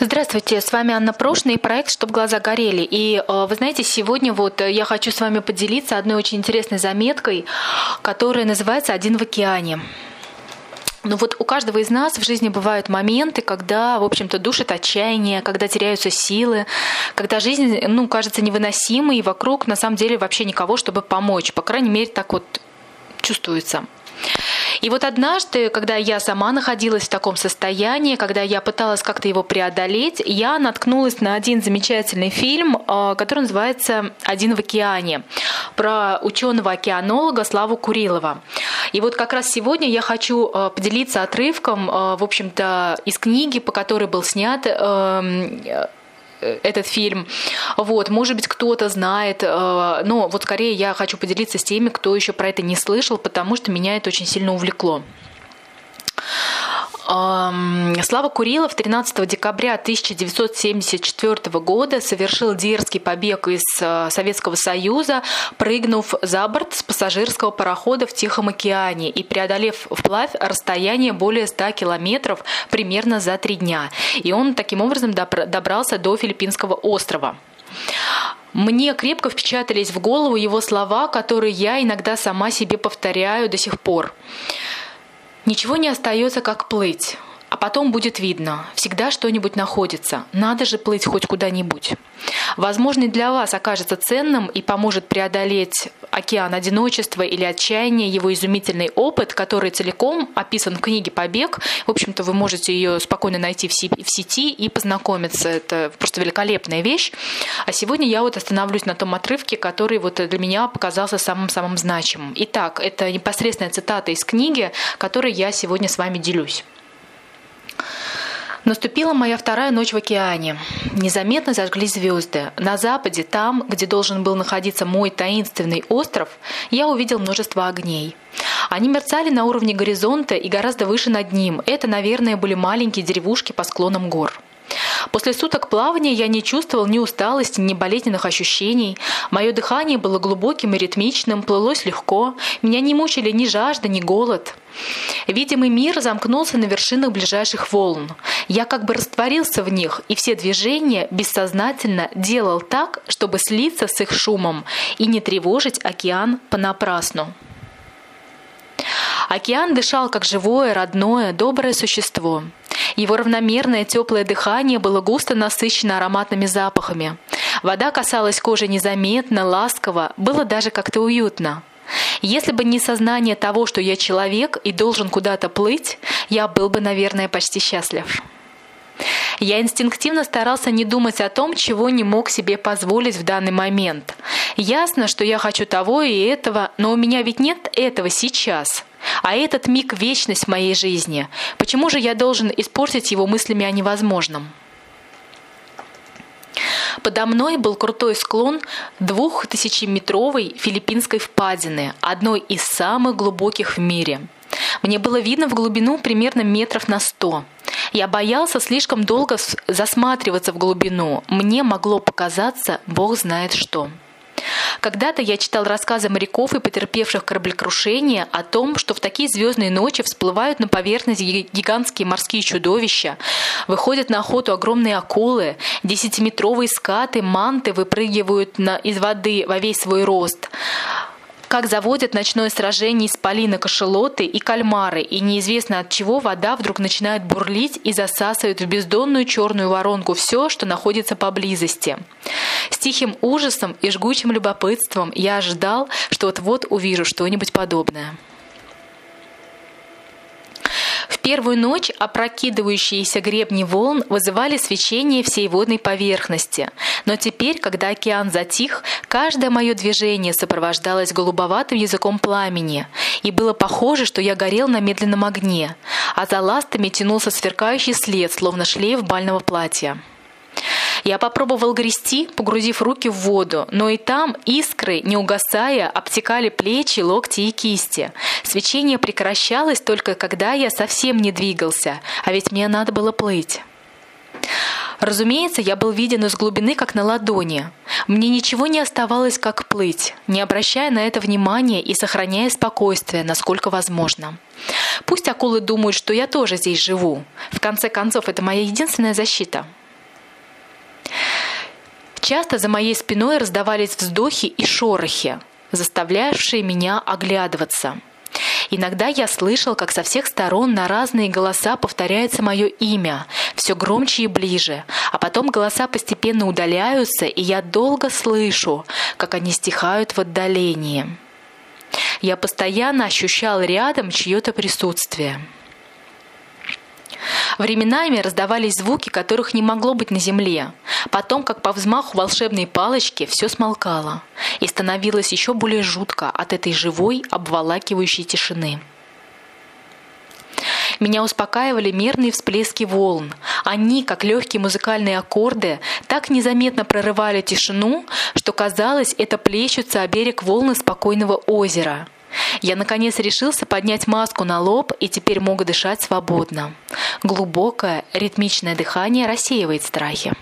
Здравствуйте, с вами Анна Прошна и проект «Чтоб глаза горели». И э, вы знаете, сегодня вот я хочу с вами поделиться одной очень интересной заметкой, которая называется «Один в океане». Ну вот у каждого из нас в жизни бывают моменты, когда, в общем-то, душит отчаяние, когда теряются силы, когда жизнь, ну, кажется невыносимой, и вокруг на самом деле вообще никого, чтобы помочь. По крайней мере, так вот чувствуется. И вот однажды, когда я сама находилась в таком состоянии, когда я пыталась как-то его преодолеть, я наткнулась на один замечательный фильм, э, который называется «Один в океане», про ученого-океанолога Славу Курилова. И вот как раз сегодня я хочу э, поделиться отрывком, э, в общем-то, из книги, по которой был снят эм, этот фильм. Вот, может быть, кто-то знает, э, но вот скорее я хочу поделиться с теми, кто еще про это не слышал, потому что меня это очень сильно увлекло. Слава Курилов 13 декабря 1974 года совершил дерзкий побег из э, Советского Союза, прыгнув за борт с пассажирского парохода в Тихом океане и преодолев вплавь расстояние более 100 километров примерно за три дня. И он таким образом добрался до Филиппинского острова. Мне крепко впечатались в голову его слова, которые я иногда сама себе повторяю до сих пор. Ничего не остается, как плыть. А потом будет видно, всегда что-нибудь находится. Надо же плыть хоть куда-нибудь. Возможно, для вас окажется ценным и поможет преодолеть океан одиночества или отчаяния его изумительный опыт, который целиком описан в книге «Побег». В общем-то, вы можете ее спокойно найти в сети и познакомиться. Это просто великолепная вещь. А сегодня я вот остановлюсь на том отрывке, который вот для меня показался самым-самым значимым. Итак, это непосредственная цитата из книги, которой я сегодня с вами делюсь. Наступила моя вторая ночь в океане. Незаметно зажглись звезды. На западе, там, где должен был находиться мой таинственный остров, я увидел множество огней. Они мерцали на уровне горизонта и гораздо выше над ним. Это, наверное, были маленькие деревушки по склонам гор. После суток плавания я не чувствовал ни усталости, ни болезненных ощущений. Мое дыхание было глубоким и ритмичным, плылось легко. Меня не мучили ни жажда, ни голод. Видимый мир замкнулся на вершинах ближайших волн. Я как бы растворился в них, и все движения бессознательно делал так, чтобы слиться с их шумом и не тревожить океан понапрасну. Океан дышал как живое, родное, доброе существо. Его равномерное теплое дыхание было густо насыщено ароматными запахами. Вода касалась кожи незаметно, ласково, было даже как-то уютно. Если бы не сознание того, что я человек и должен куда-то плыть, я был бы, наверное, почти счастлив. Я инстинктивно старался не думать о том, чего не мог себе позволить в данный момент. Ясно, что я хочу того и этого, но у меня ведь нет этого сейчас. А этот миг — вечность моей жизни. Почему же я должен испортить его мыслями о невозможном? Подо мной был крутой склон двухтысячеметровой филиппинской впадины, одной из самых глубоких в мире. Мне было видно в глубину примерно метров на сто. Я боялся слишком долго засматриваться в глубину. Мне могло показаться, Бог знает что. Когда-то я читал рассказы моряков и потерпевших кораблекрушение о том, что в такие звездные ночи всплывают на поверхность гигантские морские чудовища, выходят на охоту огромные акулы, десятиметровые скаты, манты выпрыгивают на, из воды во весь свой рост как заводят ночное сражение исполина кашелоты и кальмары, и неизвестно от чего вода вдруг начинает бурлить и засасывает в бездонную черную воронку все, что находится поблизости. С тихим ужасом и жгучим любопытством я ожидал, что вот-вот увижу что-нибудь подобное. Первую ночь опрокидывающиеся гребни волн вызывали свечение всей водной поверхности. Но теперь, когда океан затих, каждое мое движение сопровождалось голубоватым языком пламени, и было похоже, что я горел на медленном огне, а за ластами тянулся сверкающий след, словно шлейф бального платья. Я попробовал грести, погрузив руки в воду, но и там искры, не угасая, обтекали плечи, локти и кисти. Свечение прекращалось только когда я совсем не двигался, а ведь мне надо было плыть. Разумеется, я был виден из глубины, как на ладони. Мне ничего не оставалось, как плыть, не обращая на это внимания и сохраняя спокойствие, насколько возможно. Пусть акулы думают, что я тоже здесь живу. В конце концов, это моя единственная защита. Часто за моей спиной раздавались вздохи и шорохи, заставлявшие меня оглядываться. Иногда я слышал, как со всех сторон на разные голоса повторяется мое имя, все громче и ближе, а потом голоса постепенно удаляются, и я долго слышу, как они стихают в отдалении. Я постоянно ощущал рядом чье-то присутствие. Временами раздавались звуки, которых не могло быть на земле. Потом, как по взмаху волшебной палочки, все смолкало. И становилось еще более жутко от этой живой, обволакивающей тишины. Меня успокаивали мерные всплески волн. Они, как легкие музыкальные аккорды, так незаметно прорывали тишину, что казалось, это плещутся о берег волны спокойного озера – я, наконец, решился поднять маску на лоб и теперь мог дышать свободно. Глубокое, ритмичное дыхание рассеивает страхи.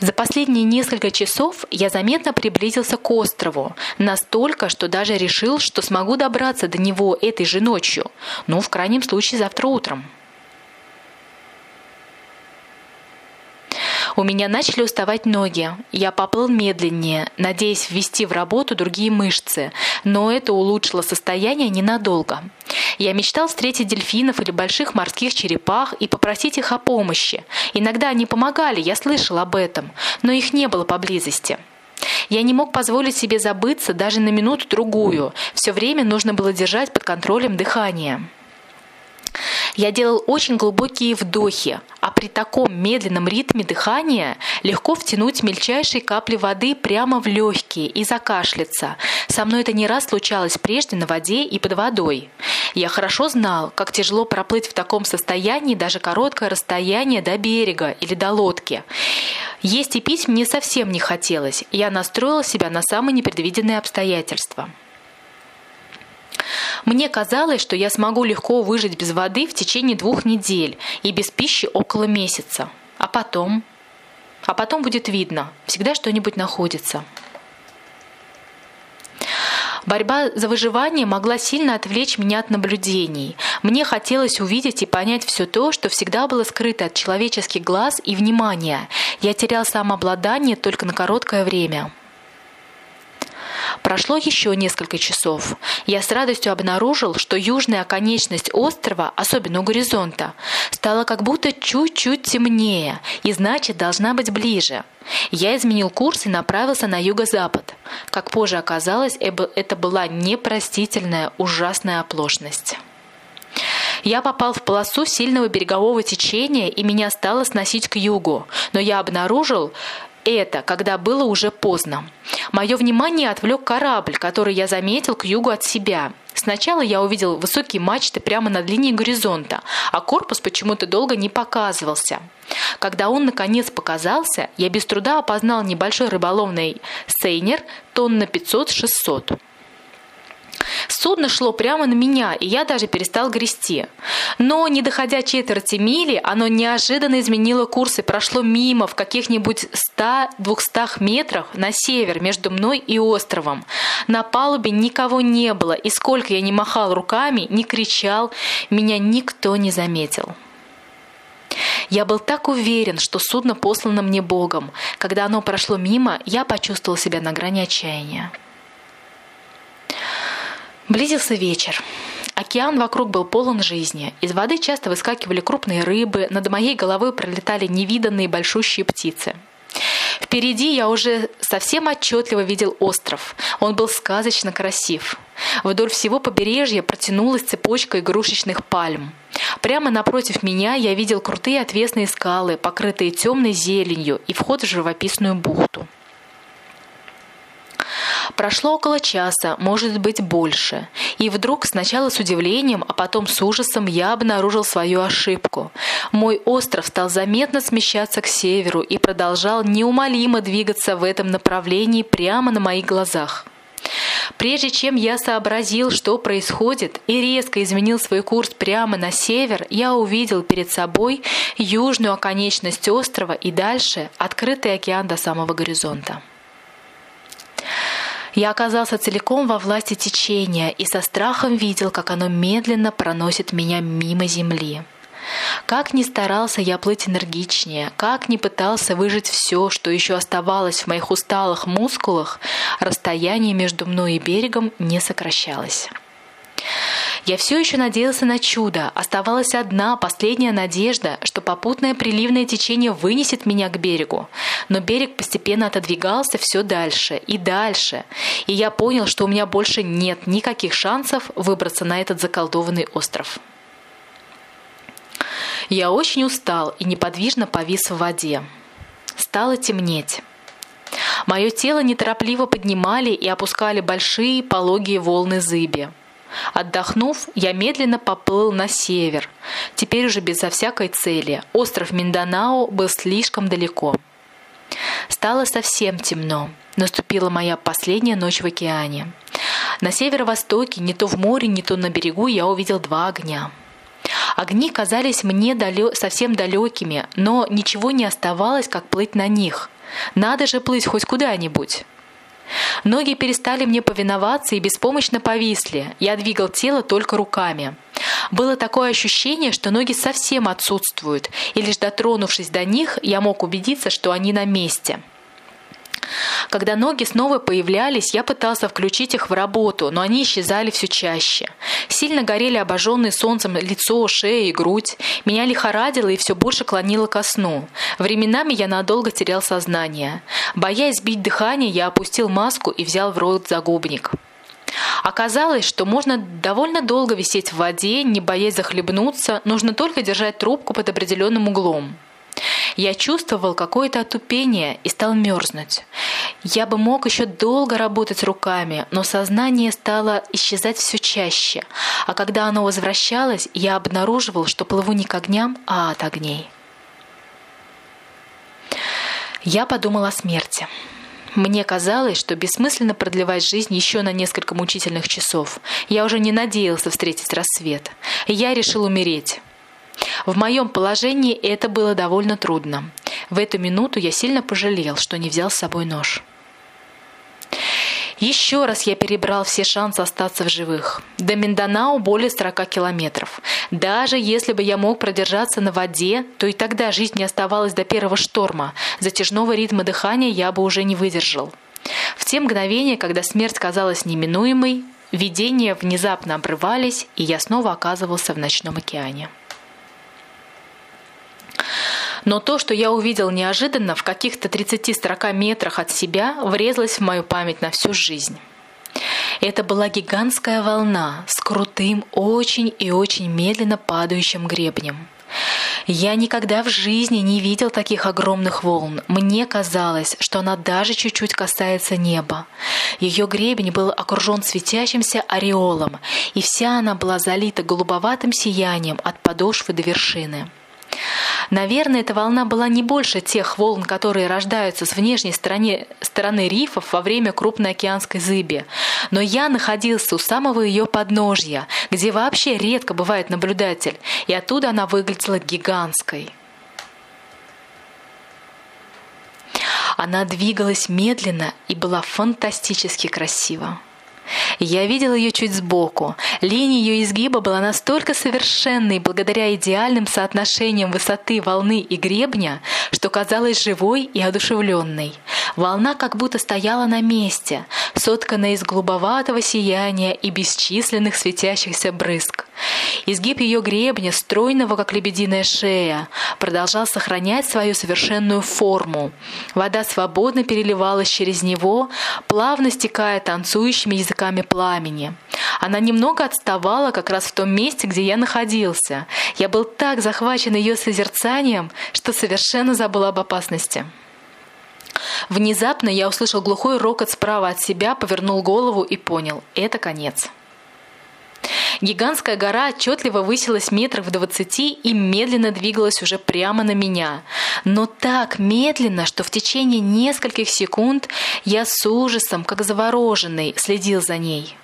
За последние несколько часов я заметно приблизился к острову, настолько, что даже решил, что смогу добраться до него этой же ночью, ну, в крайнем случае, завтра утром. У меня начали уставать ноги. Я поплыл медленнее, надеясь ввести в работу другие мышцы, но это улучшило состояние ненадолго. Я мечтал встретить дельфинов или больших морских черепах и попросить их о помощи. Иногда они помогали, я слышал об этом, но их не было поблизости. Я не мог позволить себе забыться даже на минуту-другую. Все время нужно было держать под контролем дыхание. Я делал очень глубокие вдохи, при таком медленном ритме дыхания легко втянуть мельчайшие капли воды прямо в легкие и закашляться. Со мной это не раз случалось прежде на воде и под водой. Я хорошо знал, как тяжело проплыть в таком состоянии даже короткое расстояние до берега или до лодки. Есть и пить мне совсем не хотелось. Я настроил себя на самые непредвиденные обстоятельства. Мне казалось, что я смогу легко выжить без воды в течение двух недель и без пищи около месяца. А потом? А потом будет видно. Всегда что-нибудь находится. Борьба за выживание могла сильно отвлечь меня от наблюдений. Мне хотелось увидеть и понять все то, что всегда было скрыто от человеческих глаз и внимания. Я терял самообладание только на короткое время. Прошло еще несколько часов. Я с радостью обнаружил, что южная оконечность острова, особенно у горизонта, стала как будто чуть-чуть темнее и значит должна быть ближе. Я изменил курс и направился на юго-запад. Как позже оказалось, это была непростительная, ужасная оплошность. Я попал в полосу сильного берегового течения, и меня стало сносить к югу. Но я обнаружил, это, когда было уже поздно. Мое внимание отвлек корабль, который я заметил к югу от себя. Сначала я увидел высокие мачты прямо над линией горизонта, а корпус почему-то долго не показывался. Когда он наконец показался, я без труда опознал небольшой рыболовный сейнер тонн на 500-600. Судно шло прямо на меня, и я даже перестал грести. Но, не доходя четверти мили, оно неожиданно изменило курс и прошло мимо в каких-нибудь 100-200 метрах на север между мной и островом. На палубе никого не было, и сколько я не махал руками, не кричал, меня никто не заметил. Я был так уверен, что судно послано мне Богом. Когда оно прошло мимо, я почувствовал себя на грани отчаяния. Близился вечер. Океан вокруг был полон жизни. Из воды часто выскакивали крупные рыбы, над моей головой пролетали невиданные большущие птицы. Впереди я уже совсем отчетливо видел остров. Он был сказочно красив. Вдоль всего побережья протянулась цепочка игрушечных пальм. Прямо напротив меня я видел крутые отвесные скалы, покрытые темной зеленью, и вход в живописную бухту. Прошло около часа, может быть больше. И вдруг сначала с удивлением, а потом с ужасом я обнаружил свою ошибку. Мой остров стал заметно смещаться к северу и продолжал неумолимо двигаться в этом направлении прямо на моих глазах. Прежде чем я сообразил, что происходит, и резко изменил свой курс прямо на север, я увидел перед собой южную оконечность острова и дальше открытый океан до самого горизонта. Я оказался целиком во власти течения и со страхом видел, как оно медленно проносит меня мимо земли. Как ни старался я плыть энергичнее, как ни пытался выжить все, что еще оставалось в моих усталых мускулах, расстояние между мной и берегом не сокращалось. Я все еще надеялся на чудо. Оставалась одна, последняя надежда, что попутное приливное течение вынесет меня к берегу. Но берег постепенно отодвигался все дальше и дальше. И я понял, что у меня больше нет никаких шансов выбраться на этот заколдованный остров. Я очень устал и неподвижно повис в воде. Стало темнеть. Мое тело неторопливо поднимали и опускали большие пологие волны зыби. Отдохнув, я медленно поплыл на север, теперь уже безо всякой цели. Остров Минданао был слишком далеко. Стало совсем темно. Наступила моя последняя ночь в океане. На северо-востоке, не то в море, не то на берегу, я увидел два огня. Огни казались мне далё... совсем далекими, но ничего не оставалось, как плыть на них. Надо же плыть хоть куда-нибудь. Ноги перестали мне повиноваться и беспомощно повисли. Я двигал тело только руками. Было такое ощущение, что ноги совсем отсутствуют, и лишь дотронувшись до них, я мог убедиться, что они на месте. Когда ноги снова появлялись, я пытался включить их в работу, но они исчезали все чаще. Сильно горели обожженные солнцем лицо, шея и грудь. Меня лихорадило и все больше клонило ко сну. Временами я надолго терял сознание. Боясь сбить дыхание, я опустил маску и взял в рот загубник. Оказалось, что можно довольно долго висеть в воде, не боясь захлебнуться, нужно только держать трубку под определенным углом. Я чувствовал какое-то отупение и стал мерзнуть. Я бы мог еще долго работать руками, но сознание стало исчезать все чаще, а когда оно возвращалось, я обнаруживал, что плыву не к огням, а от огней. Я подумал о смерти. Мне казалось, что бессмысленно продлевать жизнь еще на несколько мучительных часов. Я уже не надеялся встретить рассвет. Я решил умереть. В моем положении это было довольно трудно. В эту минуту я сильно пожалел, что не взял с собой нож. Еще раз я перебрал все шансы остаться в живых. До Минданау более 40 километров. Даже если бы я мог продержаться на воде, то и тогда жизнь не оставалась до первого шторма. Затяжного ритма дыхания я бы уже не выдержал. В те мгновения, когда смерть казалась неминуемой, видения внезапно обрывались, и я снова оказывался в ночном океане. Но то, что я увидел неожиданно в каких-то 30-40 метрах от себя, врезалось в мою память на всю жизнь. Это была гигантская волна с крутым, очень и очень медленно падающим гребнем. Я никогда в жизни не видел таких огромных волн. Мне казалось, что она даже чуть-чуть касается неба. Ее гребень был окружен светящимся ореолом, и вся она была залита голубоватым сиянием от подошвы до вершины. Наверное, эта волна была не больше тех волн, которые рождаются с внешней стороны, стороны рифов во время крупной океанской зыби. Но я находился у самого ее подножья, где вообще редко бывает наблюдатель, и оттуда она выглядела гигантской. Она двигалась медленно и была фантастически красива. Я видел ее чуть сбоку. Линия ее изгиба была настолько совершенной благодаря идеальным соотношениям высоты волны и гребня, что казалась живой и одушевленной. Волна как будто стояла на месте, сотканная из голубоватого сияния и бесчисленных светящихся брызг. Изгиб ее гребня, стройного, как лебединая шея, продолжал сохранять свою совершенную форму. Вода свободно переливалась через него, плавно стекая танцующими языками пламени. Она немного отставала как раз в том месте, где я находился. Я был так захвачен ее созерцанием, что совершенно забыл об опасности. Внезапно я услышал глухой рокот справа от себя, повернул голову и понял – это конец. Гигантская гора отчетливо высилась метров в двадцати и медленно двигалась уже прямо на меня. Но так медленно, что в течение нескольких секунд я с ужасом, как завороженный, следил за ней.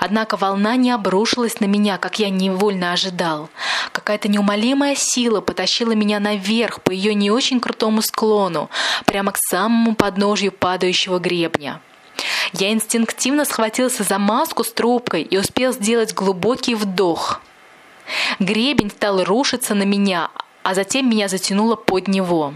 Однако волна не обрушилась на меня, как я невольно ожидал. Какая-то неумолимая сила потащила меня наверх по ее не очень крутому склону, прямо к самому подножью падающего гребня. Я инстинктивно схватился за маску с трубкой и успел сделать глубокий вдох. Гребень стал рушиться на меня, а затем меня затянуло под него.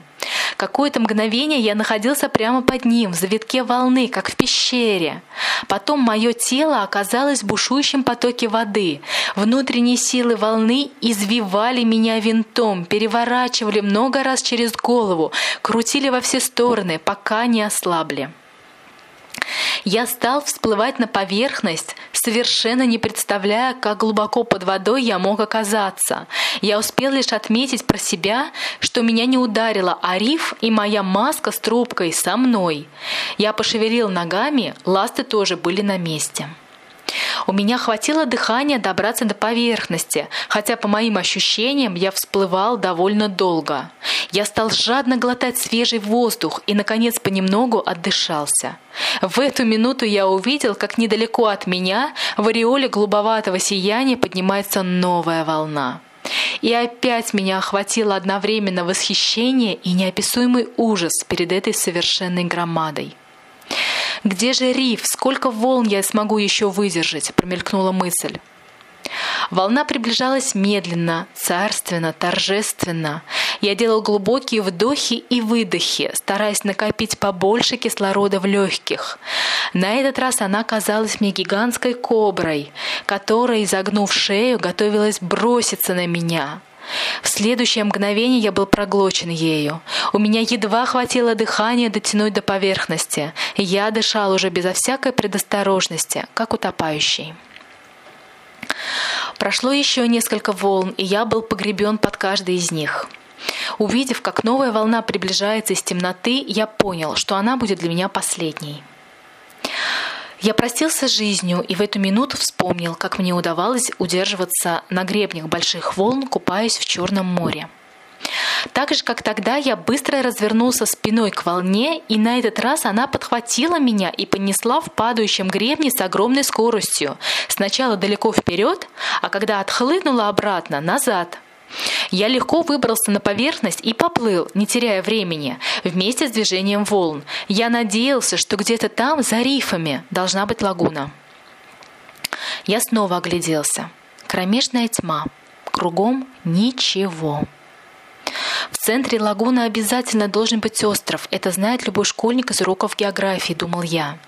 Какое-то мгновение я находился прямо под ним, в завитке волны, как в пещере. Потом мое тело оказалось в бушующем потоке воды. Внутренние силы волны извивали меня винтом, переворачивали много раз через голову, крутили во все стороны, пока не ослабли. Я стал всплывать на поверхность, совершенно не представляя, как глубоко под водой я мог оказаться. Я успел лишь отметить про себя, что меня не ударило, а риф и моя маска с трубкой со мной. Я пошевелил ногами, ласты тоже были на месте. У меня хватило дыхания добраться до поверхности, хотя по моим ощущениям я всплывал довольно долго. Я стал жадно глотать свежий воздух и, наконец, понемногу отдышался. В эту минуту я увидел, как недалеко от меня в ореоле голубоватого сияния поднимается новая волна. И опять меня охватило одновременно восхищение и неописуемый ужас перед этой совершенной громадой. «Где же риф? Сколько волн я смогу еще выдержать?» – промелькнула мысль. Волна приближалась медленно, царственно, торжественно. Я делал глубокие вдохи и выдохи, стараясь накопить побольше кислорода в легких. На этот раз она казалась мне гигантской коброй, которая, изогнув шею, готовилась броситься на меня. В следующее мгновение я был проглочен ею. У меня едва хватило дыхания дотянуть до поверхности. Я дышал уже безо всякой предосторожности, как утопающий. Прошло еще несколько волн, и я был погребен под каждой из них. Увидев, как новая волна приближается из темноты, я понял, что она будет для меня последней. Я простился с жизнью и в эту минуту вспомнил, как мне удавалось удерживаться на гребнях больших волн, купаясь в Черном море. Так же, как тогда, я быстро развернулся спиной к волне, и на этот раз она подхватила меня и понесла в падающем гребне с огромной скоростью. Сначала далеко вперед, а когда отхлынула обратно, назад – я легко выбрался на поверхность и поплыл, не теряя времени, вместе с движением волн. Я надеялся, что где-то там, за рифами, должна быть лагуна. Я снова огляделся. Кромешная тьма. Кругом ничего. В центре лагуны обязательно должен быть остров. Это знает любой школьник из уроков географии, думал я.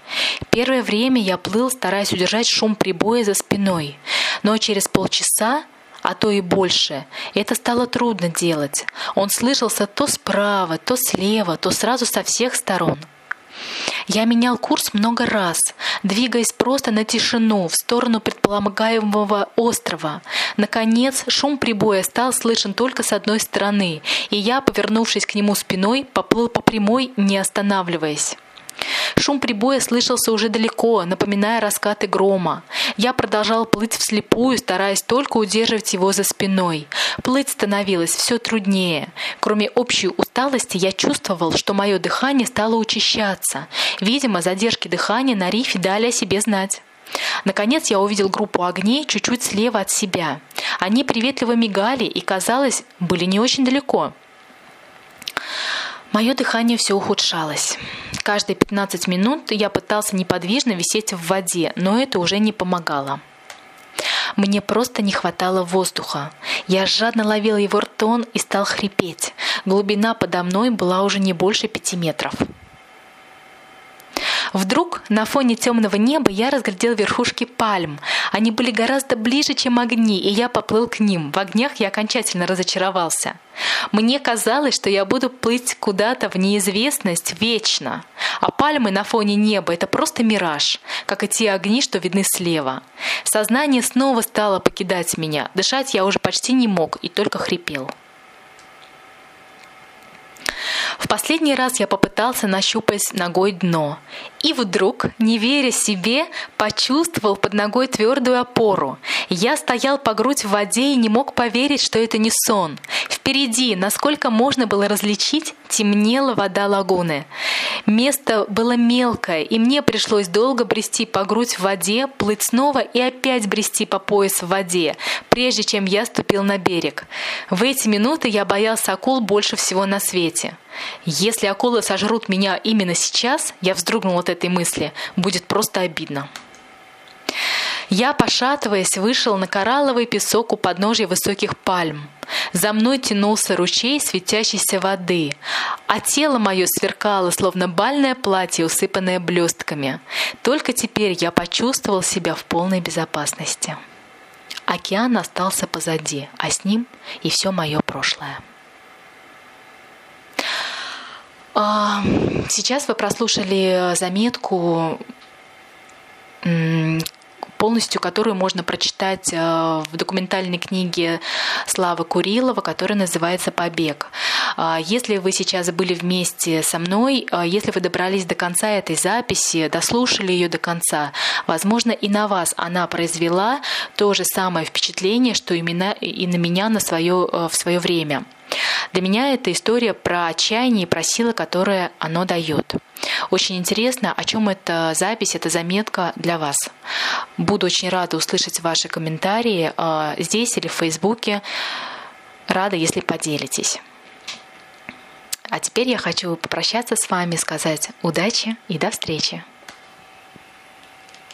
Первое время я плыл, стараясь удержать шум прибоя за спиной. Но через полчаса а то и больше. Это стало трудно делать. Он слышался то справа, то слева, то сразу со всех сторон. Я менял курс много раз, двигаясь просто на тишину в сторону предполагаемого острова. Наконец, шум прибоя стал слышен только с одной стороны, и я, повернувшись к нему спиной, поплыл по прямой, не останавливаясь. Шум прибоя слышался уже далеко, напоминая раскаты грома. Я продолжал плыть вслепую, стараясь только удерживать его за спиной. Плыть становилось все труднее. Кроме общей усталости, я чувствовал, что мое дыхание стало учащаться. Видимо, задержки дыхания на рифе дали о себе знать. Наконец я увидел группу огней чуть-чуть слева от себя. Они приветливо мигали и, казалось, были не очень далеко. Мое дыхание все ухудшалось. Каждые 15 минут я пытался неподвижно висеть в воде, но это уже не помогало. Мне просто не хватало воздуха. Я жадно ловил его ртом и стал хрипеть. Глубина подо мной была уже не больше пяти метров. Вдруг на фоне темного неба я разглядел верхушки пальм. Они были гораздо ближе, чем огни, и я поплыл к ним. В огнях я окончательно разочаровался. Мне казалось, что я буду плыть куда-то в неизвестность вечно. А пальмы на фоне неба — это просто мираж, как и те огни, что видны слева. Сознание снова стало покидать меня. Дышать я уже почти не мог и только хрипел. В последний раз я попытался нащупать ногой дно. И вдруг, не веря себе, почувствовал под ногой твердую опору. Я стоял по грудь в воде и не мог поверить, что это не сон. Впереди, насколько можно было различить, темнела вода лагуны. Место было мелкое, и мне пришлось долго брести по грудь в воде, плыть снова и опять брести по пояс в воде, прежде чем я ступил на берег. В эти минуты я боялся акул больше всего на свете. Если акулы сожрут меня именно сейчас, я вздрогнул от этой мысли, будет просто обидно. Я, пошатываясь, вышел на коралловый песок у подножия высоких пальм. За мной тянулся ручей светящейся воды, а тело мое сверкало, словно бальное платье, усыпанное блестками. Только теперь я почувствовал себя в полной безопасности. Океан остался позади, а с ним и все мое прошлое. А, сейчас вы прослушали заметку полностью которую можно прочитать э, в документальной книге Славы Курилова, которая называется «Побег». А, если вы сейчас были вместе со мной, а, если вы добрались до конца этой записи, дослушали ее до конца, возможно, и на вас она произвела то же самое впечатление, что именно и на меня на свое, э, в свое время. Для меня это история про отчаяние и про силы, которые оно дает. Очень интересно, о чем эта запись, эта заметка для вас. Буду очень рада услышать ваши комментарии а, здесь или в Фейсбуке. Рада, если поделитесь. А теперь я хочу попрощаться с вами, сказать удачи и до встречи.